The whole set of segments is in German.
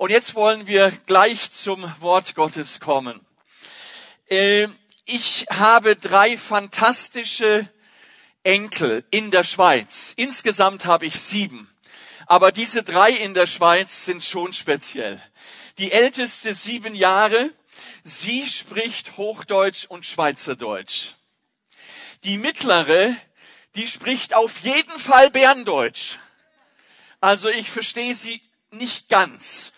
Und jetzt wollen wir gleich zum Wort Gottes kommen. Äh, ich habe drei fantastische Enkel in der Schweiz. Insgesamt habe ich sieben. Aber diese drei in der Schweiz sind schon speziell. Die älteste sieben Jahre, sie spricht Hochdeutsch und Schweizerdeutsch. Die mittlere, die spricht auf jeden Fall Berndeutsch. Also ich verstehe sie nicht ganz.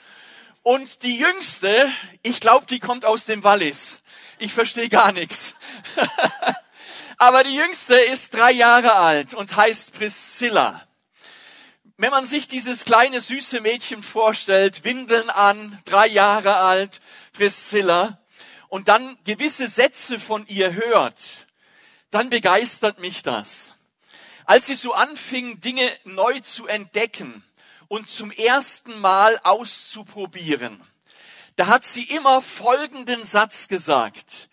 Und die jüngste, ich glaube, die kommt aus dem Wallis. Ich verstehe gar nichts. Aber die jüngste ist drei Jahre alt und heißt Priscilla. Wenn man sich dieses kleine süße Mädchen vorstellt, Windeln an, drei Jahre alt, Priscilla, und dann gewisse Sätze von ihr hört, dann begeistert mich das. Als sie so anfing, Dinge neu zu entdecken und zum ersten Mal auszuprobieren, da hat sie immer folgenden Satz gesagt.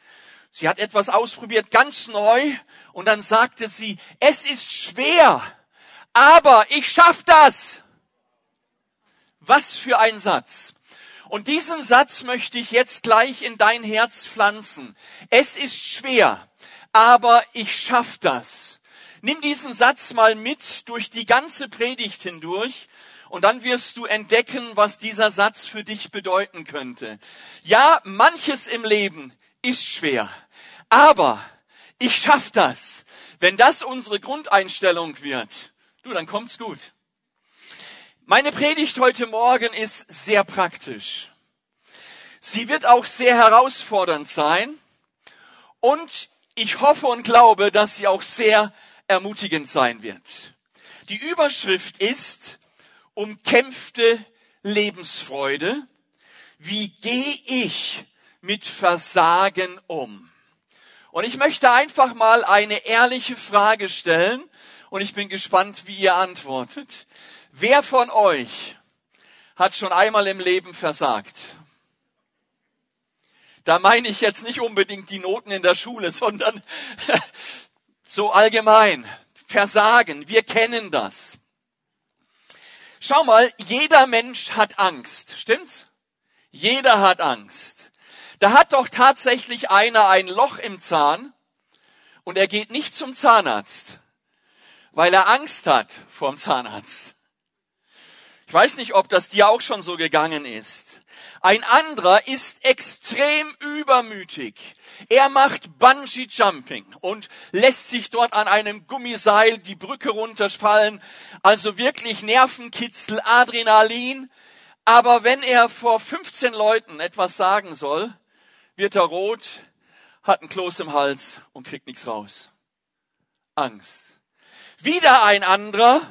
Sie hat etwas ausprobiert, ganz neu, und dann sagte sie, es ist schwer, aber ich schaff das. Was für ein Satz. Und diesen Satz möchte ich jetzt gleich in dein Herz pflanzen. Es ist schwer, aber ich schaff das. Nimm diesen Satz mal mit durch die ganze Predigt hindurch und dann wirst du entdecken, was dieser Satz für dich bedeuten könnte. Ja, manches im Leben ist schwer, aber ich schaff das. Wenn das unsere Grundeinstellung wird, du, dann kommt's gut. Meine Predigt heute Morgen ist sehr praktisch. Sie wird auch sehr herausfordernd sein und ich hoffe und glaube, dass sie auch sehr ermutigend sein wird. Die Überschrift ist umkämpfte Lebensfreude. Wie gehe ich mit Versagen um? Und ich möchte einfach mal eine ehrliche Frage stellen und ich bin gespannt, wie ihr antwortet. Wer von euch hat schon einmal im Leben versagt? Da meine ich jetzt nicht unbedingt die Noten in der Schule, sondern so allgemein. Versagen, wir kennen das. Schau mal, jeder Mensch hat Angst, stimmt's? Jeder hat Angst. Da hat doch tatsächlich einer ein Loch im Zahn und er geht nicht zum Zahnarzt, weil er Angst hat vorm Zahnarzt. Ich weiß nicht, ob das dir auch schon so gegangen ist. Ein anderer ist extrem übermütig. Er macht Bungee Jumping und lässt sich dort an einem Gummiseil die Brücke runterfallen. Also wirklich Nervenkitzel, Adrenalin. Aber wenn er vor 15 Leuten etwas sagen soll, wird er rot, hat ein Kloß im Hals und kriegt nichts raus. Angst. Wieder ein anderer,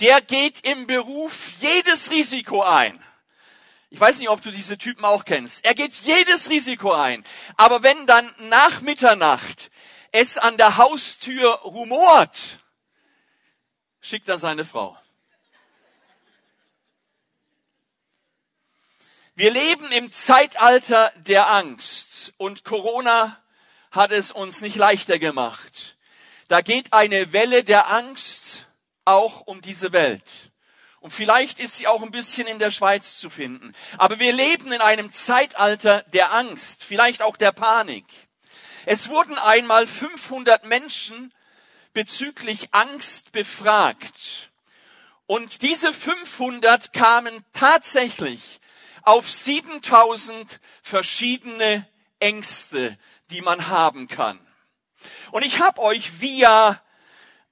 der geht im Beruf jedes Risiko ein. Ich weiß nicht, ob du diese Typen auch kennst. Er geht jedes Risiko ein. Aber wenn dann nach Mitternacht es an der Haustür rumort, schickt er seine Frau. Wir leben im Zeitalter der Angst und Corona hat es uns nicht leichter gemacht. Da geht eine Welle der Angst auch um diese Welt. Und vielleicht ist sie auch ein bisschen in der Schweiz zu finden. Aber wir leben in einem Zeitalter der Angst, vielleicht auch der Panik. Es wurden einmal 500 Menschen bezüglich Angst befragt. Und diese 500 kamen tatsächlich auf 7000 verschiedene Ängste, die man haben kann. Und ich habe euch via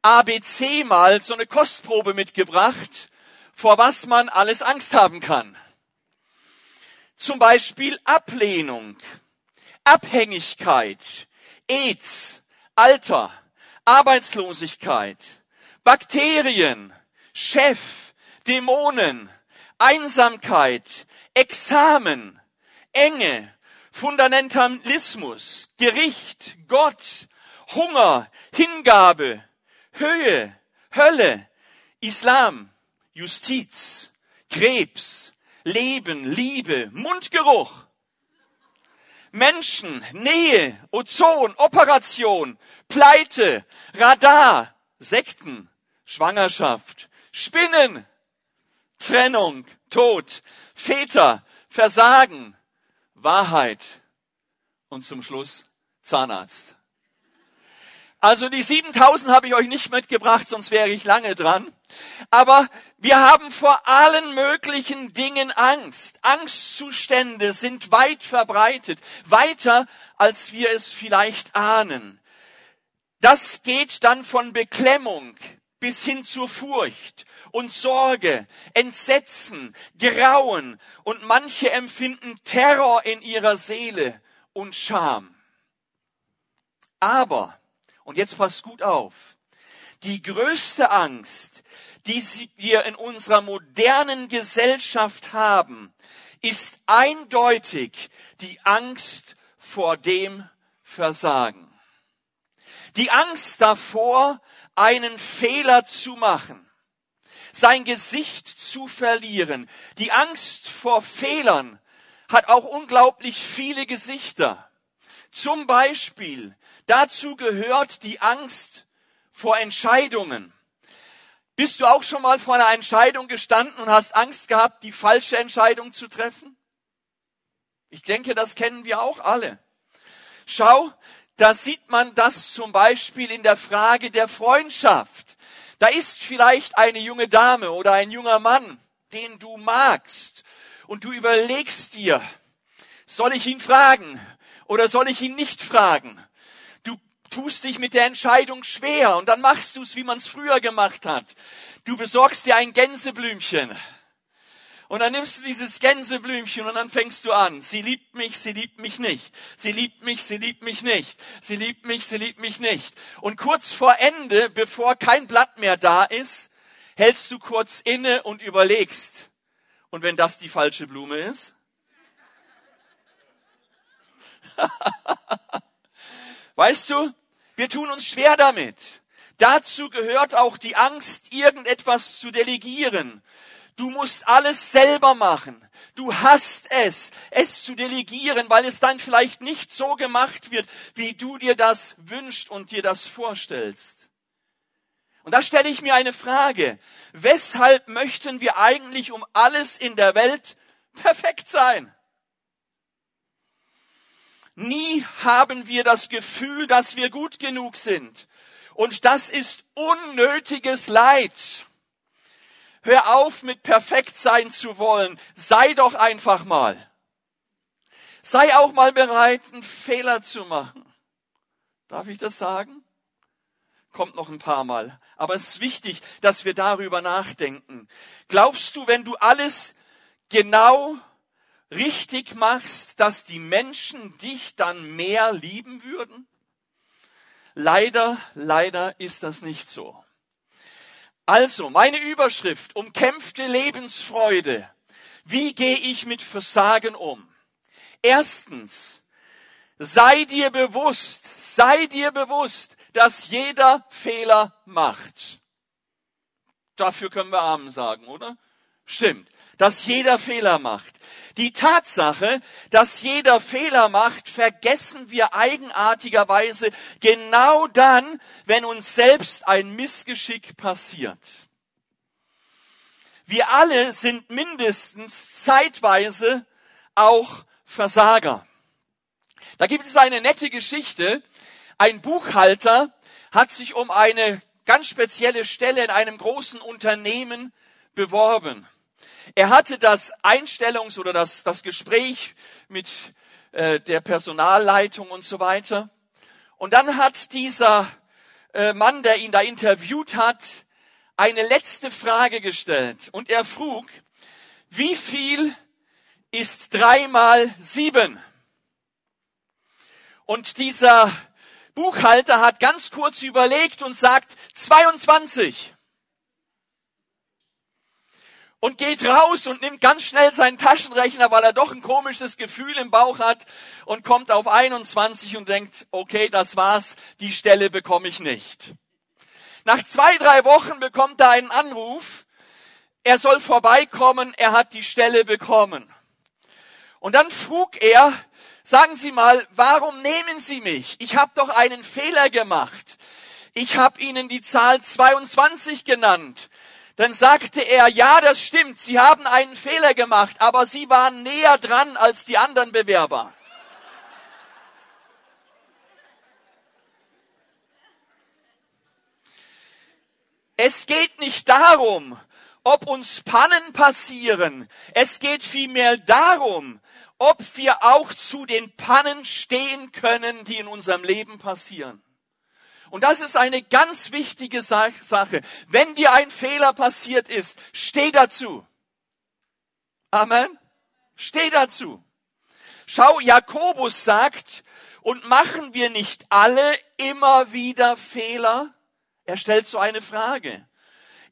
ABC mal so eine Kostprobe mitgebracht, vor was man alles Angst haben kann. Zum Beispiel Ablehnung, Abhängigkeit, AIDS, Alter, Arbeitslosigkeit, Bakterien, Chef, Dämonen, Einsamkeit, Examen, Enge, Fundamentalismus, Gericht, Gott, Hunger, Hingabe, Höhe, Hölle, Islam, Justiz, Krebs, Leben, Liebe, Mundgeruch, Menschen, Nähe, Ozon, Operation, Pleite, Radar, Sekten, Schwangerschaft, Spinnen, Trennung, Tod, Väter, Versagen, Wahrheit und zum Schluss Zahnarzt. Also die 7000 habe ich euch nicht mitgebracht, sonst wäre ich lange dran. Aber wir haben vor allen möglichen Dingen Angst. Angstzustände sind weit verbreitet, weiter als wir es vielleicht ahnen. Das geht dann von Beklemmung bis hin zur Furcht und Sorge, Entsetzen, Grauen und manche empfinden Terror in ihrer Seele und Scham. Aber, und jetzt passt gut auf, die größte Angst, die wir in unserer modernen Gesellschaft haben, ist eindeutig die Angst vor dem Versagen. Die Angst davor, einen Fehler zu machen, sein Gesicht zu verlieren. Die Angst vor Fehlern hat auch unglaublich viele Gesichter. Zum Beispiel dazu gehört die Angst vor Entscheidungen. Bist du auch schon mal vor einer Entscheidung gestanden und hast Angst gehabt, die falsche Entscheidung zu treffen? Ich denke, das kennen wir auch alle. Schau, da sieht man das zum Beispiel in der Frage der Freundschaft. Da ist vielleicht eine junge Dame oder ein junger Mann, den du magst, und du überlegst dir, soll ich ihn fragen oder soll ich ihn nicht fragen? Tust dich mit der Entscheidung schwer und dann machst du es, wie man es früher gemacht hat. Du besorgst dir ein Gänseblümchen und dann nimmst du dieses Gänseblümchen und dann fängst du an. Sie liebt mich, sie liebt mich nicht. Sie liebt mich, sie liebt mich nicht. Sie liebt mich, sie liebt mich nicht. Und kurz vor Ende, bevor kein Blatt mehr da ist, hältst du kurz inne und überlegst. Und wenn das die falsche Blume ist? weißt du, wir tun uns schwer damit. Dazu gehört auch die Angst, irgendetwas zu delegieren. Du musst alles selber machen. Du hast es, es zu delegieren, weil es dann vielleicht nicht so gemacht wird, wie du dir das wünschst und dir das vorstellst. Und da stelle ich mir eine Frage. Weshalb möchten wir eigentlich um alles in der Welt perfekt sein? Nie haben wir das Gefühl, dass wir gut genug sind. Und das ist unnötiges Leid. Hör auf mit perfekt sein zu wollen. Sei doch einfach mal. Sei auch mal bereit, einen Fehler zu machen. Darf ich das sagen? Kommt noch ein paar Mal. Aber es ist wichtig, dass wir darüber nachdenken. Glaubst du, wenn du alles genau richtig machst, dass die Menschen dich dann mehr lieben würden? Leider, leider ist das nicht so. Also, meine Überschrift, umkämpfte Lebensfreude. Wie gehe ich mit Versagen um? Erstens, sei dir bewusst, sei dir bewusst, dass jeder Fehler macht. Dafür können wir Amen sagen, oder? Stimmt dass jeder Fehler macht. Die Tatsache, dass jeder Fehler macht, vergessen wir eigenartigerweise genau dann, wenn uns selbst ein Missgeschick passiert. Wir alle sind mindestens zeitweise auch Versager. Da gibt es eine nette Geschichte. Ein Buchhalter hat sich um eine ganz spezielle Stelle in einem großen Unternehmen beworben. Er hatte das Einstellungs- oder das, das Gespräch mit äh, der Personalleitung und so weiter. Und dann hat dieser äh, Mann, der ihn da interviewt hat, eine letzte Frage gestellt. Und er frug, wie viel ist drei mal sieben? Und dieser Buchhalter hat ganz kurz überlegt und sagt 22 und geht raus und nimmt ganz schnell seinen Taschenrechner, weil er doch ein komisches Gefühl im Bauch hat und kommt auf 21 und denkt, okay, das war's, die Stelle bekomme ich nicht. Nach zwei, drei Wochen bekommt er einen Anruf, er soll vorbeikommen, er hat die Stelle bekommen. Und dann frug er, sagen Sie mal, warum nehmen Sie mich? Ich habe doch einen Fehler gemacht. Ich habe Ihnen die Zahl 22 genannt. Dann sagte er, ja, das stimmt, Sie haben einen Fehler gemacht, aber Sie waren näher dran als die anderen Bewerber. Es geht nicht darum, ob uns Pannen passieren. Es geht vielmehr darum, ob wir auch zu den Pannen stehen können, die in unserem Leben passieren. Und das ist eine ganz wichtige Sache. Wenn dir ein Fehler passiert ist, steh dazu. Amen. Steh dazu. Schau, Jakobus sagt, und machen wir nicht alle immer wieder Fehler? Er stellt so eine Frage.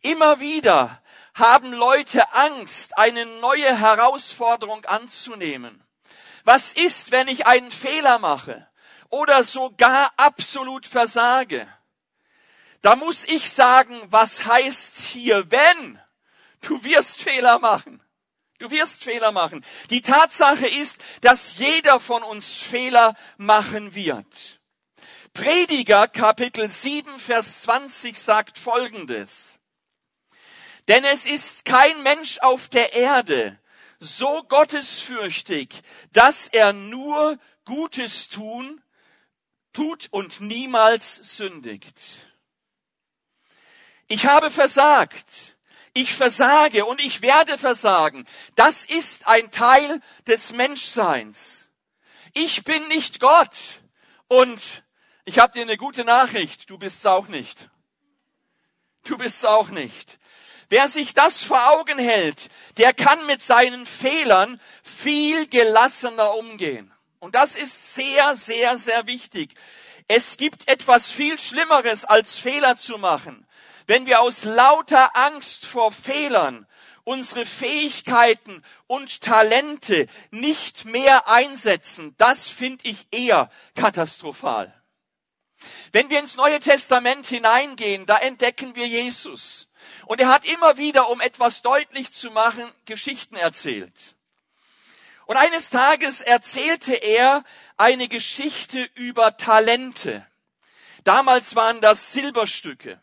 Immer wieder haben Leute Angst, eine neue Herausforderung anzunehmen. Was ist, wenn ich einen Fehler mache oder sogar absolut versage? Da muss ich sagen, was heißt hier, wenn? Du wirst Fehler machen. Du wirst Fehler machen. Die Tatsache ist, dass jeder von uns Fehler machen wird. Prediger Kapitel 7, Vers 20 sagt Folgendes. Denn es ist kein Mensch auf der Erde so gottesfürchtig, dass er nur Gutes tun, tut und niemals sündigt. Ich habe versagt. Ich versage und ich werde versagen. Das ist ein Teil des Menschseins. Ich bin nicht Gott und ich habe dir eine gute Nachricht, du bist's auch nicht. Du bist's auch nicht. Wer sich das vor Augen hält, der kann mit seinen Fehlern viel gelassener umgehen. Und das ist sehr, sehr, sehr wichtig. Es gibt etwas viel Schlimmeres als Fehler zu machen. Wenn wir aus lauter Angst vor Fehlern unsere Fähigkeiten und Talente nicht mehr einsetzen, das finde ich eher katastrophal. Wenn wir ins Neue Testament hineingehen, da entdecken wir Jesus. Und er hat immer wieder, um etwas deutlich zu machen, Geschichten erzählt. Und eines Tages erzählte er eine Geschichte über Talente. Damals waren das Silberstücke.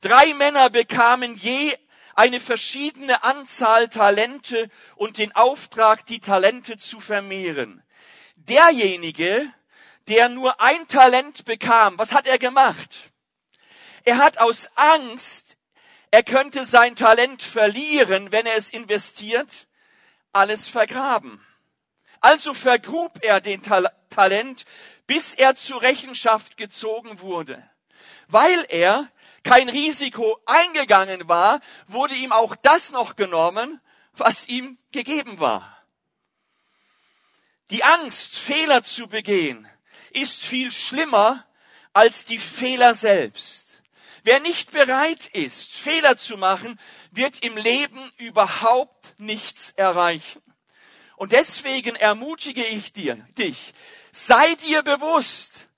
Drei Männer bekamen je eine verschiedene Anzahl Talente und den Auftrag, die Talente zu vermehren. Derjenige, der nur ein Talent bekam, was hat er gemacht? Er hat aus Angst, er könnte sein Talent verlieren, wenn er es investiert, alles vergraben. Also vergrub er den Tal Talent, bis er zur Rechenschaft gezogen wurde. Weil er kein Risiko eingegangen war, wurde ihm auch das noch genommen, was ihm gegeben war. Die Angst, Fehler zu begehen, ist viel schlimmer als die Fehler selbst. Wer nicht bereit ist, Fehler zu machen, wird im Leben überhaupt nichts erreichen. Und deswegen ermutige ich dir, dich, sei dir bewusst,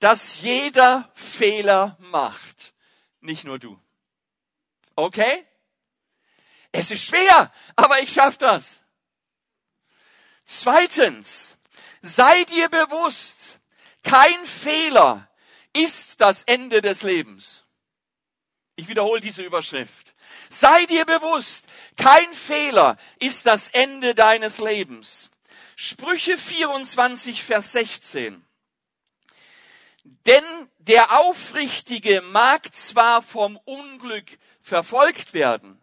dass jeder Fehler macht. Nicht nur du. Okay? Es ist schwer, aber ich schaff das. Zweitens, sei dir bewusst, kein Fehler ist das Ende des Lebens. Ich wiederhole diese Überschrift. Sei dir bewusst, kein Fehler ist das Ende deines Lebens. Sprüche 24, Vers 16. Denn der Aufrichtige mag zwar vom Unglück verfolgt werden,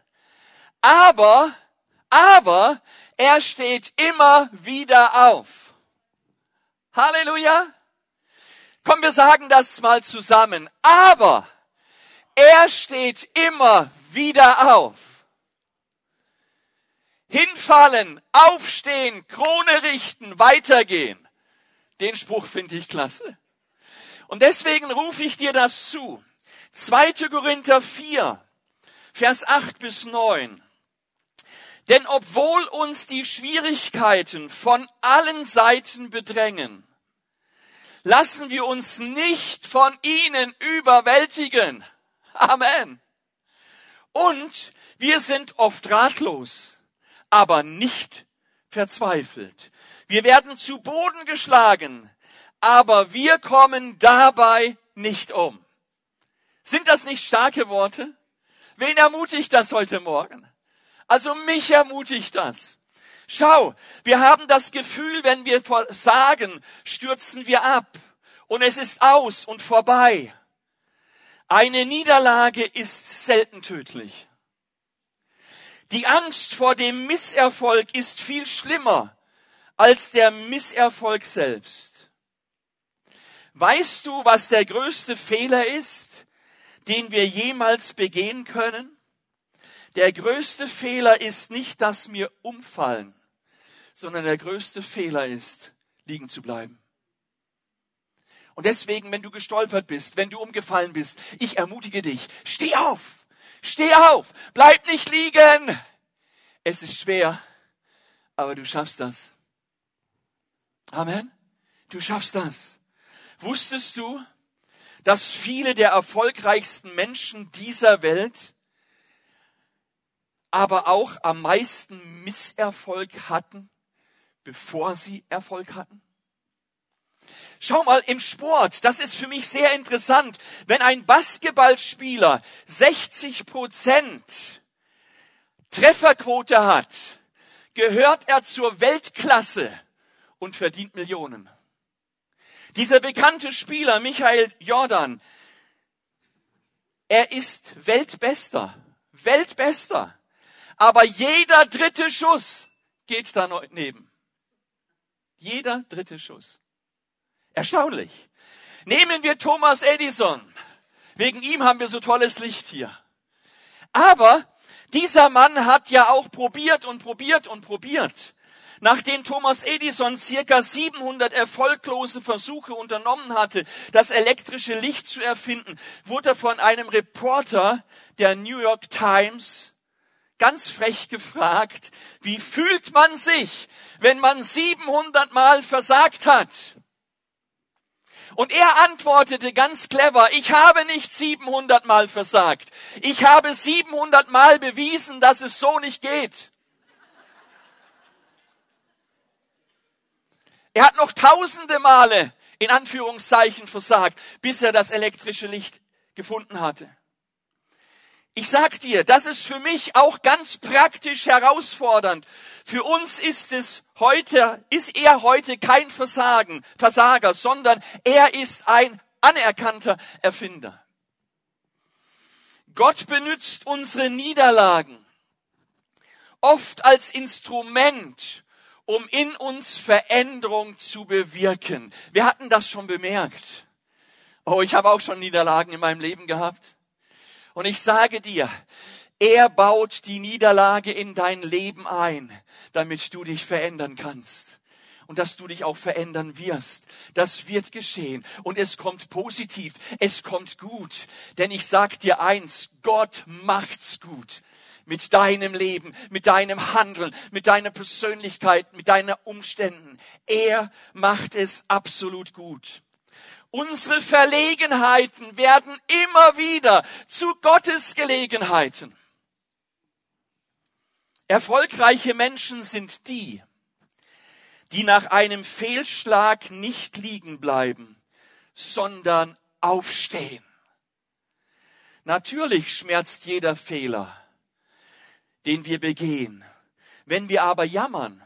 aber, aber er steht immer wieder auf. Halleluja. Komm, wir sagen das mal zusammen. Aber er steht immer wieder auf. Hinfallen, aufstehen, Krone richten, weitergehen. Den Spruch finde ich klasse. Und deswegen rufe ich dir das zu. 2. Korinther 4, Vers 8 bis 9. Denn obwohl uns die Schwierigkeiten von allen Seiten bedrängen, lassen wir uns nicht von ihnen überwältigen. Amen. Und wir sind oft ratlos, aber nicht verzweifelt. Wir werden zu Boden geschlagen, aber wir kommen dabei nicht um. Sind das nicht starke Worte? Wen ermutigt das heute Morgen? Also mich ermutigt das. Schau, wir haben das Gefühl, wenn wir sagen, stürzen wir ab und es ist aus und vorbei. Eine Niederlage ist selten tödlich. Die Angst vor dem Misserfolg ist viel schlimmer als der Misserfolg selbst. Weißt du, was der größte Fehler ist, den wir jemals begehen können? Der größte Fehler ist nicht, dass wir umfallen, sondern der größte Fehler ist, liegen zu bleiben. Und deswegen, wenn du gestolpert bist, wenn du umgefallen bist, ich ermutige dich, steh auf, steh auf, bleib nicht liegen. Es ist schwer, aber du schaffst das. Amen. Du schaffst das. Wusstest du, dass viele der erfolgreichsten Menschen dieser Welt aber auch am meisten Misserfolg hatten, bevor sie Erfolg hatten? Schau mal im Sport, das ist für mich sehr interessant. Wenn ein Basketballspieler 60 Prozent Trefferquote hat, gehört er zur Weltklasse und verdient Millionen. Dieser bekannte Spieler Michael Jordan, er ist Weltbester, Weltbester. Aber jeder dritte Schuss geht daneben. Jeder dritte Schuss. Erstaunlich. Nehmen wir Thomas Edison. Wegen ihm haben wir so tolles Licht hier. Aber dieser Mann hat ja auch probiert und probiert und probiert. Nachdem Thomas Edison circa 700 erfolglose Versuche unternommen hatte, das elektrische Licht zu erfinden, wurde er von einem Reporter der New York Times ganz frech gefragt, wie fühlt man sich, wenn man 700 Mal versagt hat? Und er antwortete ganz clever, ich habe nicht 700 Mal versagt. Ich habe 700 Mal bewiesen, dass es so nicht geht. Er hat noch tausende Male in Anführungszeichen versagt, bis er das elektrische Licht gefunden hatte. Ich sag dir, das ist für mich auch ganz praktisch herausfordernd. Für uns ist es heute, ist er heute kein Versagen, Versager, sondern er ist ein anerkannter Erfinder. Gott benutzt unsere Niederlagen oft als Instrument, um in uns Veränderung zu bewirken. Wir hatten das schon bemerkt. Oh, ich habe auch schon Niederlagen in meinem Leben gehabt. Und ich sage dir, er baut die Niederlage in dein Leben ein, damit du dich verändern kannst. Und dass du dich auch verändern wirst. Das wird geschehen. Und es kommt positiv. Es kommt gut. Denn ich sag dir eins, Gott macht's gut. Mit deinem Leben, mit deinem Handeln, mit deiner Persönlichkeit, mit deinen Umständen. Er macht es absolut gut. Unsere Verlegenheiten werden immer wieder zu Gottes Gelegenheiten. Erfolgreiche Menschen sind die, die nach einem Fehlschlag nicht liegen bleiben, sondern aufstehen. Natürlich schmerzt jeder Fehler, den wir begehen. Wenn wir aber jammern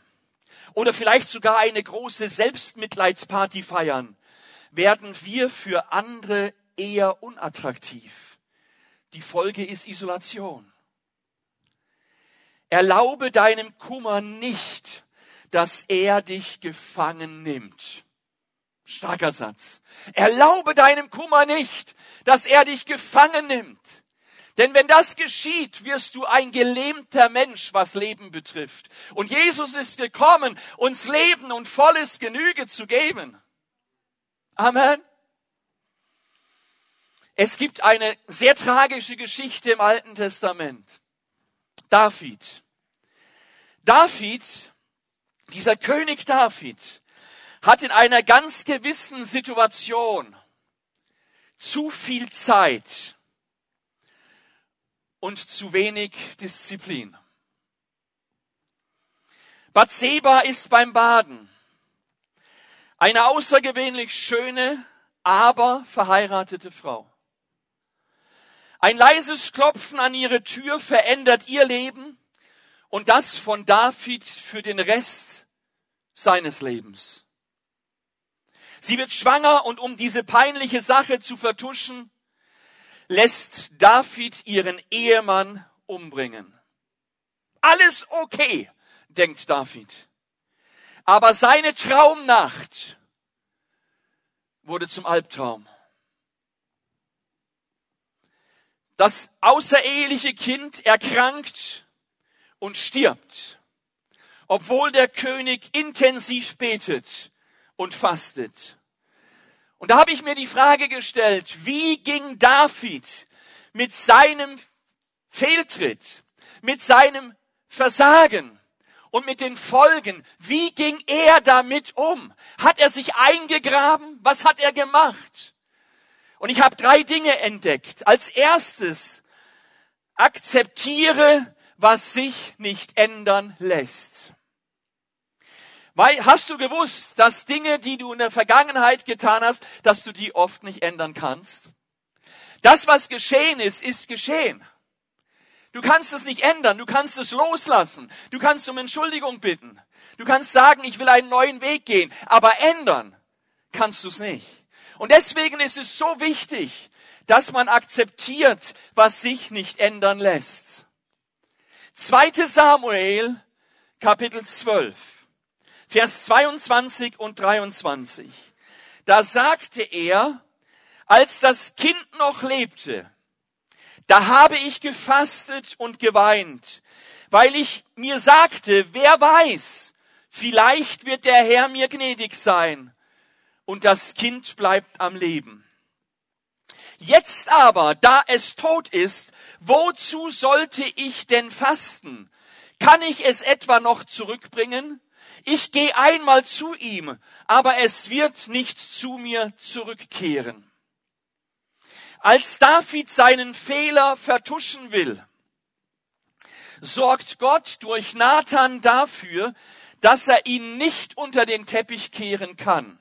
oder vielleicht sogar eine große Selbstmitleidsparty feiern, werden wir für andere eher unattraktiv. Die Folge ist Isolation. Erlaube deinem Kummer nicht, dass er dich gefangen nimmt. Starker Satz. Erlaube deinem Kummer nicht, dass er dich gefangen nimmt. Denn wenn das geschieht, wirst du ein gelähmter Mensch, was Leben betrifft. Und Jesus ist gekommen, uns Leben und volles Genüge zu geben. Amen. Es gibt eine sehr tragische Geschichte im Alten Testament. David. David, dieser König David, hat in einer ganz gewissen Situation zu viel Zeit und zu wenig Disziplin. Bathseba ist beim Baden. Eine außergewöhnlich schöne, aber verheiratete Frau. Ein leises Klopfen an ihre Tür verändert ihr Leben und das von David für den Rest seines Lebens. Sie wird schwanger und um diese peinliche Sache zu vertuschen, lässt David ihren Ehemann umbringen. Alles okay, denkt David. Aber seine Traumnacht wurde zum Albtraum. Das außereheliche Kind erkrankt und stirbt, obwohl der König intensiv betet und fastet. Und da habe ich mir die Frage gestellt, wie ging David mit seinem Fehltritt, mit seinem Versagen und mit den Folgen, wie ging er damit um? Hat er sich eingegraben? Was hat er gemacht? Und ich habe drei Dinge entdeckt. Als erstes, akzeptiere, was sich nicht ändern lässt. Weil, hast du gewusst, dass Dinge, die du in der Vergangenheit getan hast, dass du die oft nicht ändern kannst? Das, was geschehen ist, ist geschehen. Du kannst es nicht ändern, du kannst es loslassen, du kannst um Entschuldigung bitten, du kannst sagen, ich will einen neuen Weg gehen, aber ändern kannst du es nicht. Und deswegen ist es so wichtig, dass man akzeptiert, was sich nicht ändern lässt. 2. Samuel, Kapitel 12, Vers 22 und 23. Da sagte er, als das Kind noch lebte, da habe ich gefastet und geweint, weil ich mir sagte, wer weiß, vielleicht wird der Herr mir gnädig sein und das Kind bleibt am Leben. Jetzt aber, da es tot ist, wozu sollte ich denn fasten? Kann ich es etwa noch zurückbringen? Ich gehe einmal zu ihm, aber es wird nicht zu mir zurückkehren. Als David seinen Fehler vertuschen will, sorgt Gott durch Nathan dafür, dass er ihn nicht unter den Teppich kehren kann.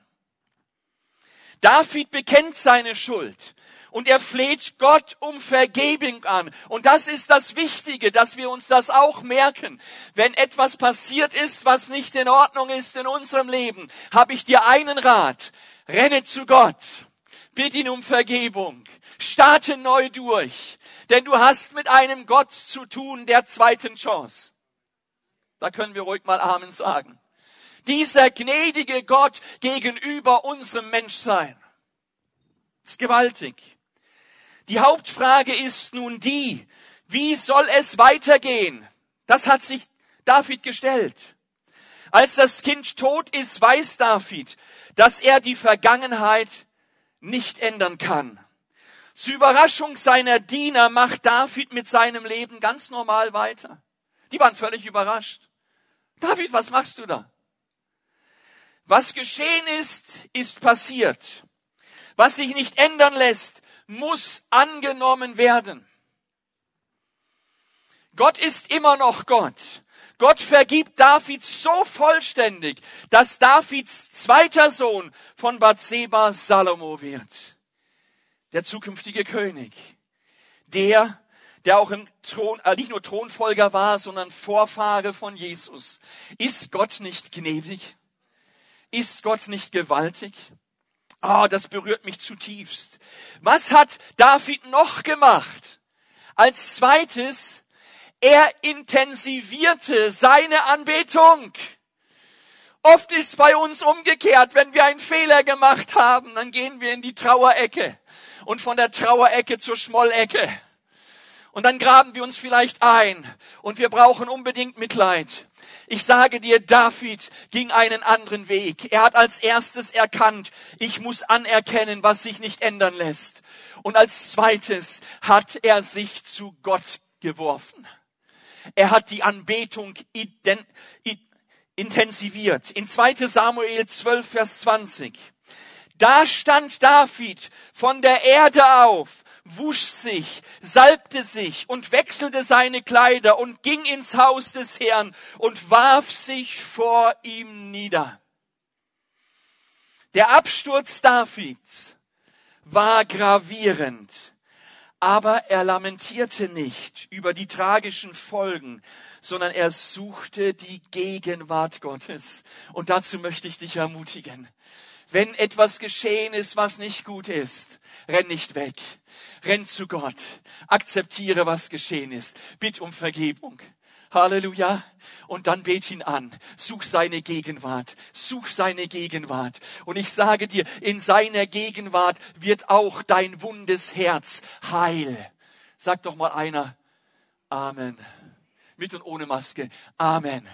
David bekennt seine Schuld und er fleht Gott um Vergebung an. Und das ist das Wichtige, dass wir uns das auch merken. Wenn etwas passiert ist, was nicht in Ordnung ist in unserem Leben, habe ich dir einen Rat. Renne zu Gott. Bitte ihn um Vergebung. Starte neu durch, denn du hast mit einem Gott zu tun der zweiten Chance. Da können wir ruhig mal Amen sagen. Dieser gnädige Gott gegenüber unserem Menschsein ist gewaltig. Die Hauptfrage ist nun die, wie soll es weitergehen? Das hat sich David gestellt. Als das Kind tot ist, weiß David, dass er die Vergangenheit nicht ändern kann. Zur Überraschung seiner Diener macht David mit seinem Leben ganz normal weiter. Die waren völlig überrascht. David, was machst du da? Was geschehen ist, ist passiert. Was sich nicht ändern lässt, muss angenommen werden. Gott ist immer noch Gott. Gott vergibt David so vollständig, dass Davids zweiter Sohn von Bathseba Salomo wird der zukünftige König. Der, der auch im Thron, äh, nicht nur Thronfolger war, sondern Vorfahre von Jesus. Ist Gott nicht gnädig? Ist Gott nicht gewaltig? Ah, oh, das berührt mich zutiefst. Was hat David noch gemacht? Als zweites, er intensivierte seine Anbetung. Oft ist bei uns umgekehrt, wenn wir einen Fehler gemacht haben, dann gehen wir in die Trauerecke und von der Trauerecke zur Schmollecke. Und dann graben wir uns vielleicht ein und wir brauchen unbedingt Mitleid. Ich sage dir, David ging einen anderen Weg. Er hat als erstes erkannt, ich muss anerkennen, was sich nicht ändern lässt. Und als zweites hat er sich zu Gott geworfen. Er hat die Anbetung intensiviert. In 2 Samuel 12, Vers 20. Da stand David von der Erde auf, wusch sich, salbte sich und wechselte seine Kleider und ging ins Haus des Herrn und warf sich vor ihm nieder. Der Absturz Davids war gravierend, Aber er lamentierte nicht über die tragischen Folgen, sondern er suchte die Gegenwart Gottes. Und dazu möchte ich dich ermutigen. Wenn etwas geschehen ist, was nicht gut ist, renn nicht weg. Renn zu Gott. Akzeptiere, was geschehen ist. Bitt um Vergebung. Halleluja. Und dann bet ihn an. Such seine Gegenwart. Such seine Gegenwart. Und ich sage dir, in seiner Gegenwart wird auch dein wundes Herz heil. Sag doch mal einer. Amen. Mit und ohne Maske. Amen.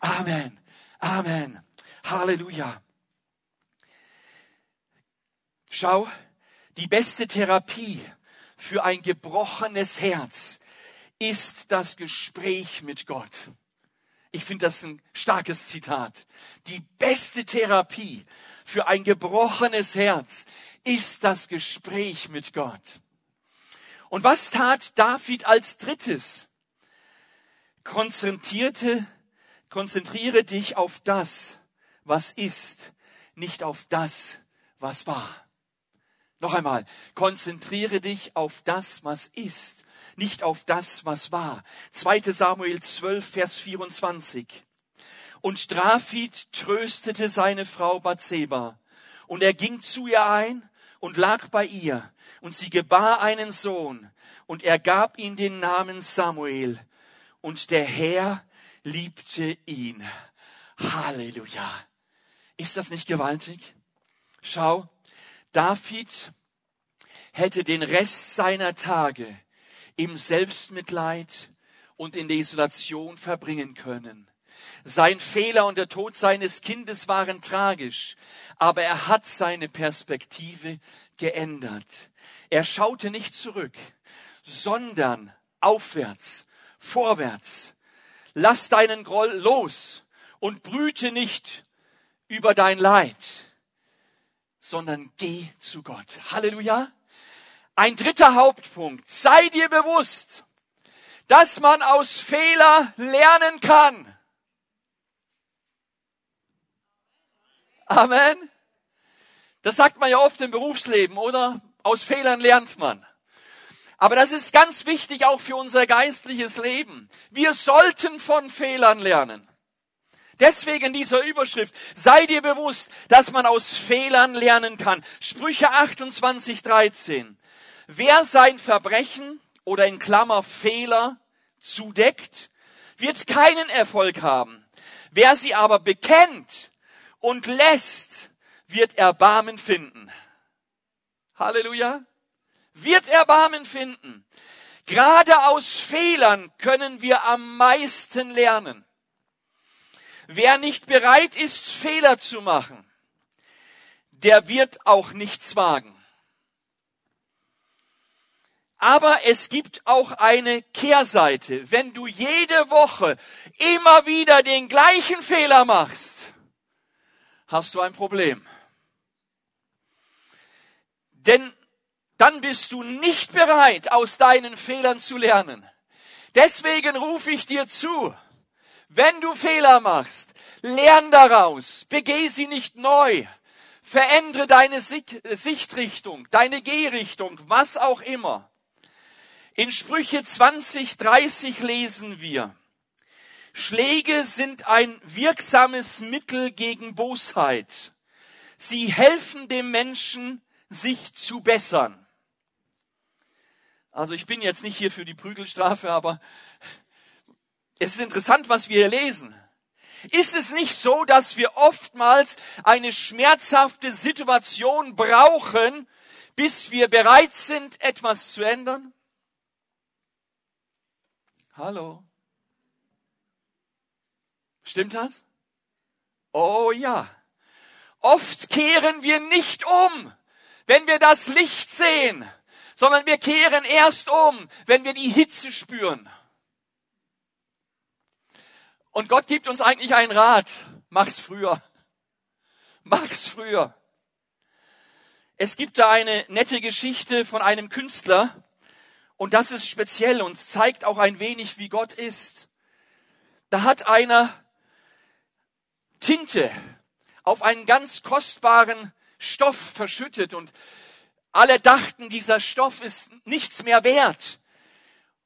Amen. Amen. Halleluja. Schau, die beste Therapie für ein gebrochenes Herz ist das Gespräch mit Gott. Ich finde das ein starkes Zitat. Die beste Therapie für ein gebrochenes Herz ist das Gespräch mit Gott. Und was tat David als drittes? Konzentrierte, konzentriere dich auf das, was ist, nicht auf das, was war. Noch einmal, konzentriere dich auf das, was ist, nicht auf das, was war. 2. Samuel 12, Vers 24. Und David tröstete seine Frau Bathseba. Und er ging zu ihr ein und lag bei ihr. Und sie gebar einen Sohn. Und er gab ihm den Namen Samuel. Und der Herr liebte ihn. Halleluja. Ist das nicht gewaltig? Schau, David hätte den Rest seiner Tage im Selbstmitleid und in der Isolation verbringen können. Sein Fehler und der Tod seines Kindes waren tragisch, aber er hat seine Perspektive geändert. Er schaute nicht zurück, sondern aufwärts, vorwärts. Lass deinen Groll los und brüte nicht über dein Leid, sondern geh zu Gott. Halleluja. Ein dritter Hauptpunkt. Sei dir bewusst, dass man aus Fehler lernen kann. Amen. Das sagt man ja oft im Berufsleben, oder? Aus Fehlern lernt man. Aber das ist ganz wichtig auch für unser geistliches Leben. Wir sollten von Fehlern lernen. Deswegen dieser Überschrift, sei dir bewusst, dass man aus Fehlern lernen kann. Sprüche 28, 13. Wer sein Verbrechen oder in Klammer Fehler zudeckt, wird keinen Erfolg haben. Wer sie aber bekennt und lässt, wird Erbarmen finden. Halleluja. Wird Erbarmen finden. Gerade aus Fehlern können wir am meisten lernen. Wer nicht bereit ist, Fehler zu machen, der wird auch nichts wagen. Aber es gibt auch eine Kehrseite. Wenn du jede Woche immer wieder den gleichen Fehler machst, hast du ein Problem. Denn dann bist du nicht bereit, aus deinen Fehlern zu lernen. Deswegen rufe ich dir zu, wenn du Fehler machst, lern daraus, begeh sie nicht neu, verändere deine Sichtrichtung, deine Gehrichtung, was auch immer. In Sprüche 20, 30 lesen wir, Schläge sind ein wirksames Mittel gegen Bosheit. Sie helfen dem Menschen, sich zu bessern. Also ich bin jetzt nicht hier für die Prügelstrafe, aber es ist interessant, was wir hier lesen. Ist es nicht so, dass wir oftmals eine schmerzhafte Situation brauchen, bis wir bereit sind, etwas zu ändern? Hallo. Stimmt das? Oh ja. Oft kehren wir nicht um, wenn wir das Licht sehen, sondern wir kehren erst um, wenn wir die Hitze spüren. Und Gott gibt uns eigentlich einen Rat. Mach's früher. Mach's früher. Es gibt da eine nette Geschichte von einem Künstler, und das ist speziell und zeigt auch ein wenig, wie Gott ist. Da hat einer Tinte auf einen ganz kostbaren Stoff verschüttet und Alle dachten, dieser Stoff ist nichts mehr wert.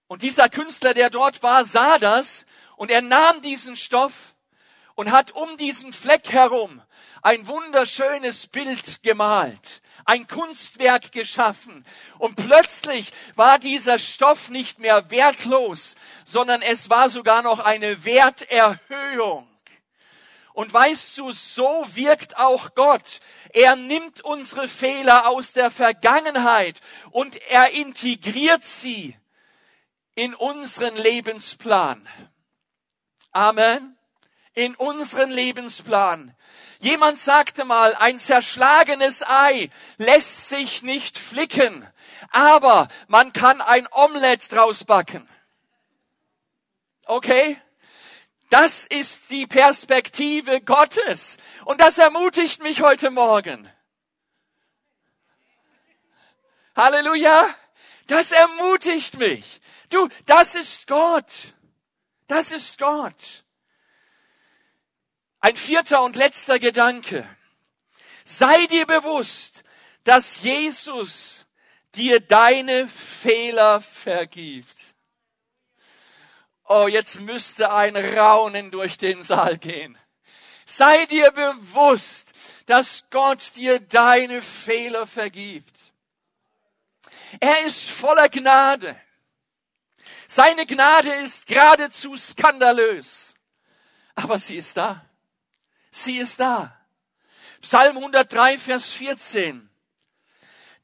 Und dieser Künstler, der dort war, sah das und er nahm diesen Stoff und hat um diesen Fleck herum ein wunderschönes Bild gemalt, ein Kunstwerk geschaffen. Und plötzlich war dieser Stoff nicht mehr wertlos, sondern es war sogar noch eine Werterhöhung. Und weißt du, so wirkt auch Gott. Er nimmt unsere Fehler aus der Vergangenheit und er integriert sie in unseren Lebensplan. Amen. In unseren Lebensplan. Jemand sagte mal, ein zerschlagenes Ei lässt sich nicht flicken, aber man kann ein Omelett draus backen. Okay? Das ist die Perspektive Gottes. Und das ermutigt mich heute Morgen. Halleluja. Das ermutigt mich. Du, das ist Gott. Das ist Gott. Ein vierter und letzter Gedanke. Sei dir bewusst, dass Jesus dir deine Fehler vergibt. Oh, jetzt müsste ein Raunen durch den Saal gehen. Sei dir bewusst, dass Gott dir deine Fehler vergibt. Er ist voller Gnade. Seine Gnade ist geradezu skandalös. Aber sie ist da. Sie ist da. Psalm 103, Vers 14.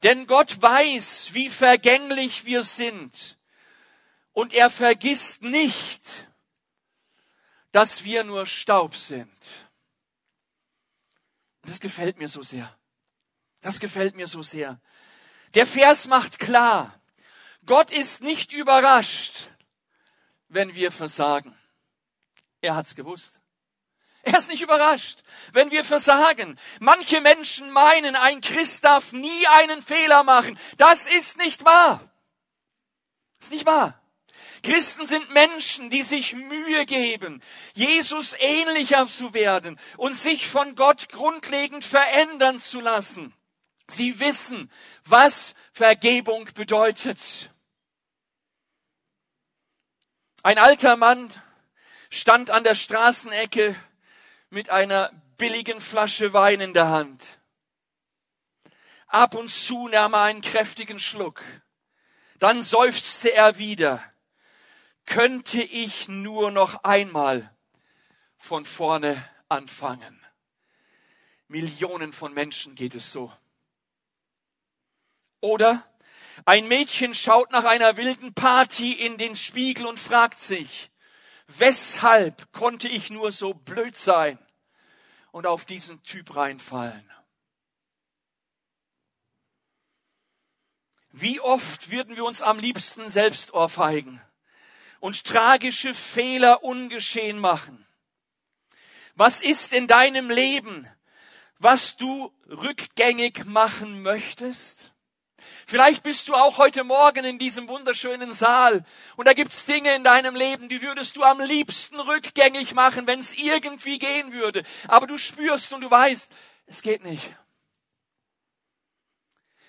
Denn Gott weiß, wie vergänglich wir sind. Und er vergisst nicht, dass wir nur Staub sind. Das gefällt mir so sehr. Das gefällt mir so sehr. Der Vers macht klar, Gott ist nicht überrascht, wenn wir versagen. Er hat's gewusst. Er ist nicht überrascht, wenn wir versagen. Manche Menschen meinen, ein Christ darf nie einen Fehler machen. Das ist nicht wahr. Das ist nicht wahr. Christen sind Menschen, die sich Mühe geben, Jesus ähnlicher zu werden und sich von Gott grundlegend verändern zu lassen. Sie wissen, was Vergebung bedeutet. Ein alter Mann stand an der Straßenecke mit einer billigen Flasche Wein in der Hand. Ab und zu nahm er einen kräftigen Schluck. Dann seufzte er wieder. Könnte ich nur noch einmal von vorne anfangen? Millionen von Menschen geht es so. Oder ein Mädchen schaut nach einer wilden Party in den Spiegel und fragt sich, weshalb konnte ich nur so blöd sein und auf diesen Typ reinfallen? Wie oft würden wir uns am liebsten selbst ohrfeigen und tragische Fehler ungeschehen machen? Was ist in deinem Leben, was du rückgängig machen möchtest? Vielleicht bist du auch heute Morgen in diesem wunderschönen Saal und da gibt's Dinge in deinem Leben, die würdest du am liebsten rückgängig machen, wenn es irgendwie gehen würde. Aber du spürst und du weißt, es geht nicht.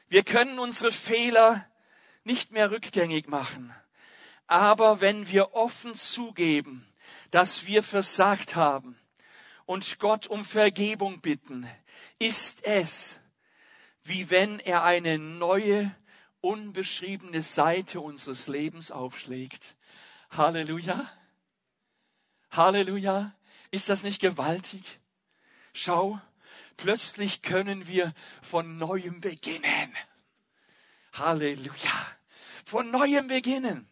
Wir können unsere Fehler nicht mehr rückgängig machen. Aber wenn wir offen zugeben, dass wir versagt haben und Gott um Vergebung bitten, ist es wie wenn er eine neue, unbeschriebene Seite unseres Lebens aufschlägt. Halleluja. Halleluja. Ist das nicht gewaltig? Schau, plötzlich können wir von neuem beginnen. Halleluja. Von neuem beginnen.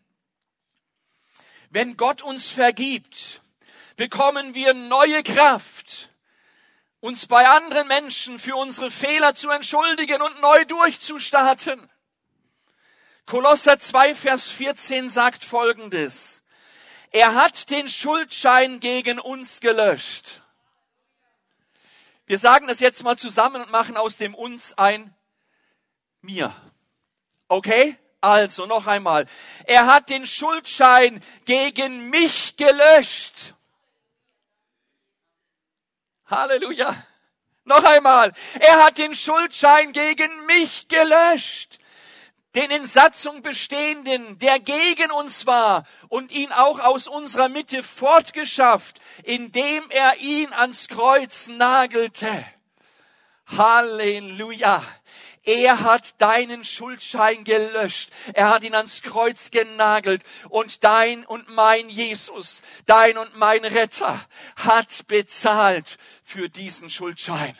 Wenn Gott uns vergibt, bekommen wir neue Kraft uns bei anderen Menschen für unsere Fehler zu entschuldigen und neu durchzustarten. Kolosser 2, Vers 14 sagt Folgendes. Er hat den Schuldschein gegen uns gelöscht. Wir sagen das jetzt mal zusammen und machen aus dem uns ein mir. Okay? Also noch einmal. Er hat den Schuldschein gegen mich gelöscht. Halleluja. Noch einmal, er hat den Schuldschein gegen mich gelöscht den in Satzung bestehenden, der gegen uns war und ihn auch aus unserer Mitte fortgeschafft, indem er ihn ans Kreuz nagelte. Halleluja. Er hat deinen Schuldschein gelöscht. Er hat ihn ans Kreuz genagelt. Und dein und mein Jesus, dein und mein Retter hat bezahlt für diesen Schuldschein.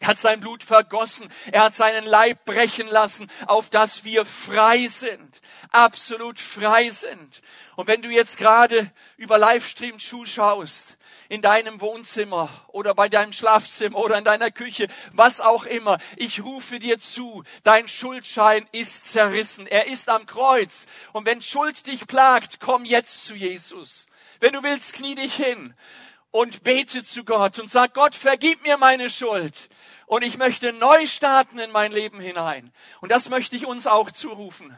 Er hat sein Blut vergossen. Er hat seinen Leib brechen lassen, auf dass wir frei sind. Absolut frei sind. Und wenn du jetzt gerade über Livestream zuschaust, in deinem Wohnzimmer oder bei deinem Schlafzimmer oder in deiner Küche, was auch immer. Ich rufe dir zu, dein Schuldschein ist zerrissen. Er ist am Kreuz. Und wenn Schuld dich plagt, komm jetzt zu Jesus. Wenn du willst, knie dich hin und bete zu Gott und sag, Gott, vergib mir meine Schuld. Und ich möchte neu starten in mein Leben hinein. Und das möchte ich uns auch zurufen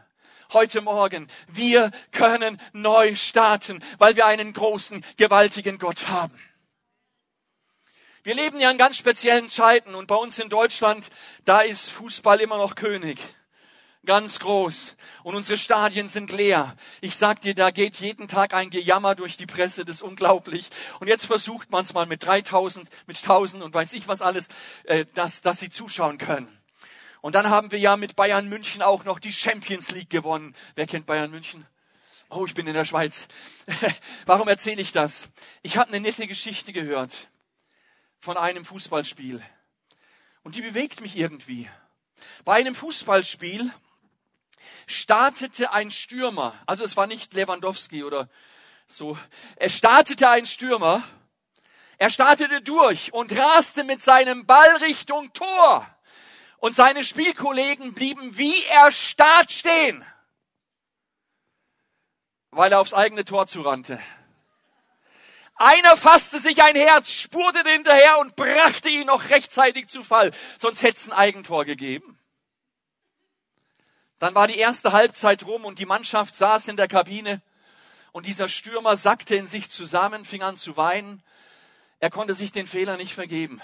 heute Morgen. Wir können neu starten, weil wir einen großen, gewaltigen Gott haben. Wir leben ja in ganz speziellen Zeiten und bei uns in Deutschland, da ist Fußball immer noch König. Ganz groß. Und unsere Stadien sind leer. Ich sag dir, da geht jeden Tag ein Gejammer durch die Presse, das ist unglaublich. Und jetzt versucht man es mal mit 3000, mit 1000 und weiß ich was alles, äh, dass, dass sie zuschauen können. Und dann haben wir ja mit Bayern München auch noch die Champions League gewonnen. Wer kennt Bayern München? Oh, ich bin in der Schweiz. Warum erzähle ich das? Ich habe eine nette Geschichte gehört von einem Fußballspiel. Und die bewegt mich irgendwie. Bei einem Fußballspiel startete ein Stürmer, also es war nicht Lewandowski oder so, es startete ein Stürmer, er startete durch und raste mit seinem Ball Richtung Tor. Und seine Spielkollegen blieben wie erstarrt stehen, weil er aufs eigene Tor zurannte. Einer fasste sich ein Herz, spurte hinterher und brachte ihn noch rechtzeitig zu Fall. Sonst hätte es ein Eigentor gegeben. Dann war die erste Halbzeit rum und die Mannschaft saß in der Kabine und dieser Stürmer sackte in sich zusammen, fing an zu weinen. Er konnte sich den Fehler nicht vergeben,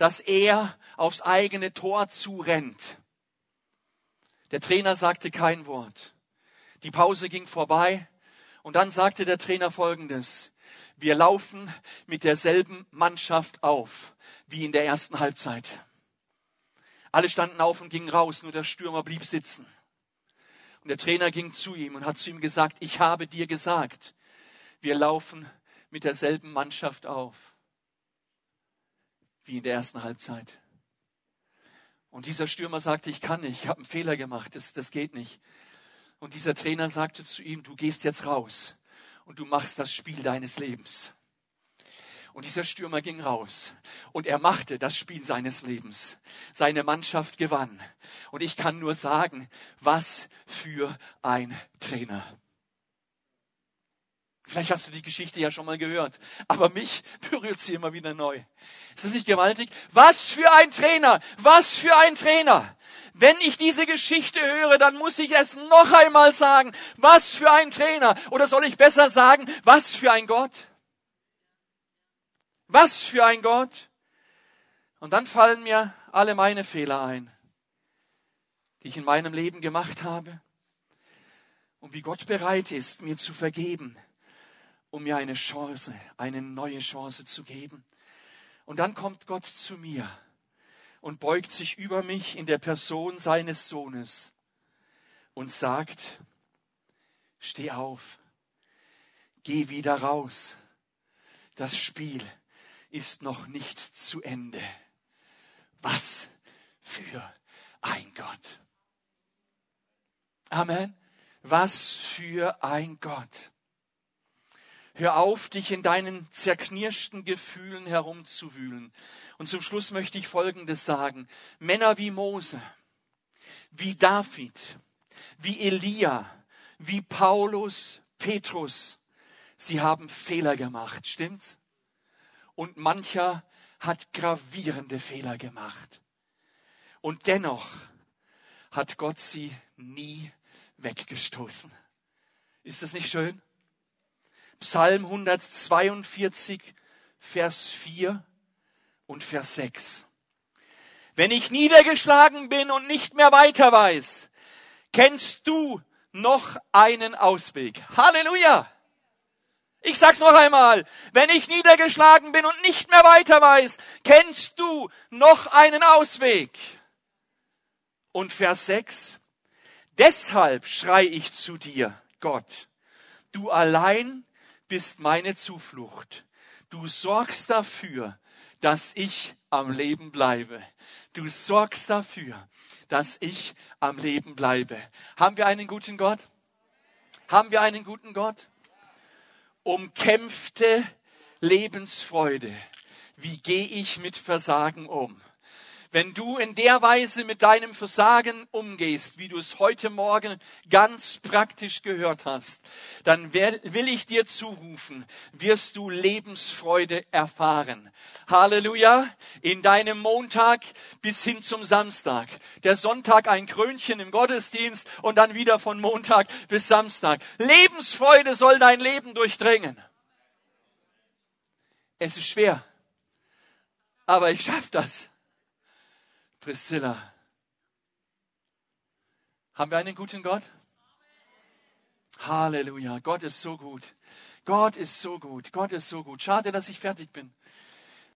dass er aufs eigene Tor zurennt. Der Trainer sagte kein Wort. Die Pause ging vorbei und dann sagte der Trainer Folgendes. Wir laufen mit derselben Mannschaft auf wie in der ersten Halbzeit. Alle standen auf und gingen raus, nur der Stürmer blieb sitzen. Und der Trainer ging zu ihm und hat zu ihm gesagt, ich habe dir gesagt, wir laufen mit derselben Mannschaft auf wie in der ersten Halbzeit. Und dieser Stürmer sagte, ich kann nicht, ich habe einen Fehler gemacht, das, das geht nicht. Und dieser Trainer sagte zu ihm, du gehst jetzt raus und du machst das Spiel deines Lebens. Und dieser Stürmer ging raus und er machte das Spiel seines Lebens. Seine Mannschaft gewann. Und ich kann nur sagen, was für ein Trainer. Vielleicht hast du die Geschichte ja schon mal gehört, aber mich berührt sie immer wieder neu. Ist das nicht gewaltig? Was für ein Trainer! Was für ein Trainer! Wenn ich diese Geschichte höre, dann muss ich es noch einmal sagen. Was für ein Trainer! Oder soll ich besser sagen, was für ein Gott? Was für ein Gott! Und dann fallen mir alle meine Fehler ein, die ich in meinem Leben gemacht habe und wie Gott bereit ist, mir zu vergeben um mir eine Chance, eine neue Chance zu geben. Und dann kommt Gott zu mir und beugt sich über mich in der Person seines Sohnes und sagt, steh auf, geh wieder raus, das Spiel ist noch nicht zu Ende. Was für ein Gott. Amen. Was für ein Gott. Hör auf, dich in deinen zerknirschten Gefühlen herumzuwühlen. Und zum Schluss möchte ich Folgendes sagen. Männer wie Mose, wie David, wie Elia, wie Paulus, Petrus, sie haben Fehler gemacht, stimmt's? Und mancher hat gravierende Fehler gemacht. Und dennoch hat Gott sie nie weggestoßen. Ist das nicht schön? Psalm 142, Vers 4 Und Vers 6. Wenn ich niedergeschlagen bin und nicht mehr weiter weiß, kennst du noch einen Ausweg. Halleluja! Ich sag's noch einmal. Wenn ich niedergeschlagen bin und nicht mehr weiter weiß, kennst du noch einen Ausweg. Und Vers 6. Deshalb schrei ich zu dir, Gott. Du allein bist meine Zuflucht. Du sorgst dafür, dass ich am Leben bleibe. Du sorgst dafür, dass ich am Leben bleibe. Haben wir einen guten Gott? Haben wir einen guten Gott? Umkämpfte Lebensfreude. Wie gehe ich mit Versagen um? Wenn du in der Weise mit deinem Versagen umgehst, wie du es heute Morgen ganz praktisch gehört hast, dann will ich dir zurufen, wirst du Lebensfreude erfahren. Halleluja! In deinem Montag bis hin zum Samstag. Der Sonntag ein Krönchen im Gottesdienst und dann wieder von Montag bis Samstag. Lebensfreude soll dein Leben durchdringen. Es ist schwer, aber ich schaffe das. Priscilla. Haben wir einen guten Gott? Halleluja. Gott ist so gut. Gott ist so gut. Gott ist so gut. Schade, dass ich fertig bin.